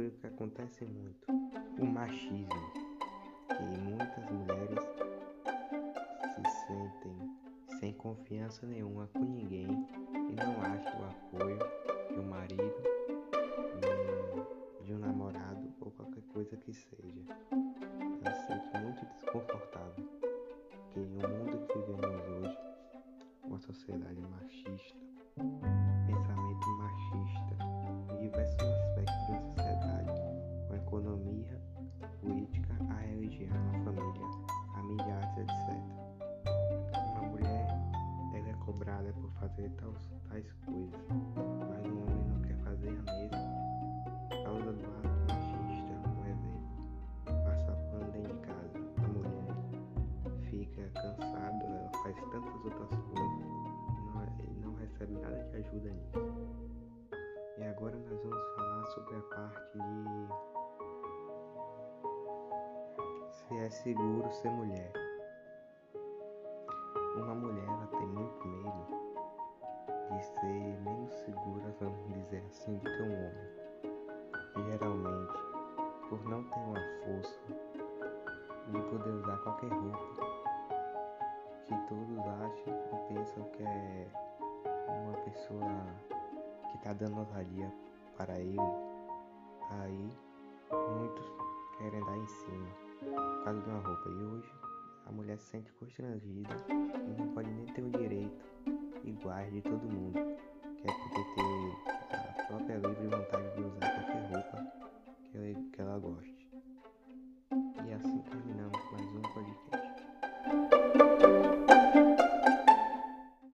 sobre o que acontece muito, o machismo, que muitas mulheres se sentem sem confiança nenhuma com ninguém e não acham o apoio de um marido, de um namorado ou qualquer coisa que seja. Eu sinto muito desconfortável que o mundo que vivemos hoje, uma sociedade machista, é por fazer tais, tais coisas, mas um homem não quer fazer a mesma causa do ato machista, um exemplo. Passar pano dentro de casa, a mulher fica cansada, ela faz tantas outras coisas e não, não recebe nada de ajuda nisso. E agora nós vamos falar sobre a parte de se é seguro ser mulher. Uma mulher ela tem muito medo de ser menos segura, vamos dizer assim, do que um homem. Geralmente, por não ter uma força de poder usar qualquer roupa que todos acham e pensam que é uma pessoa que está dando ousadia para ele, aí muitos querem dar em cima por causa de uma roupa. E hoje mulher se sente constrangida e não pode nem ter o direito iguais de todo mundo,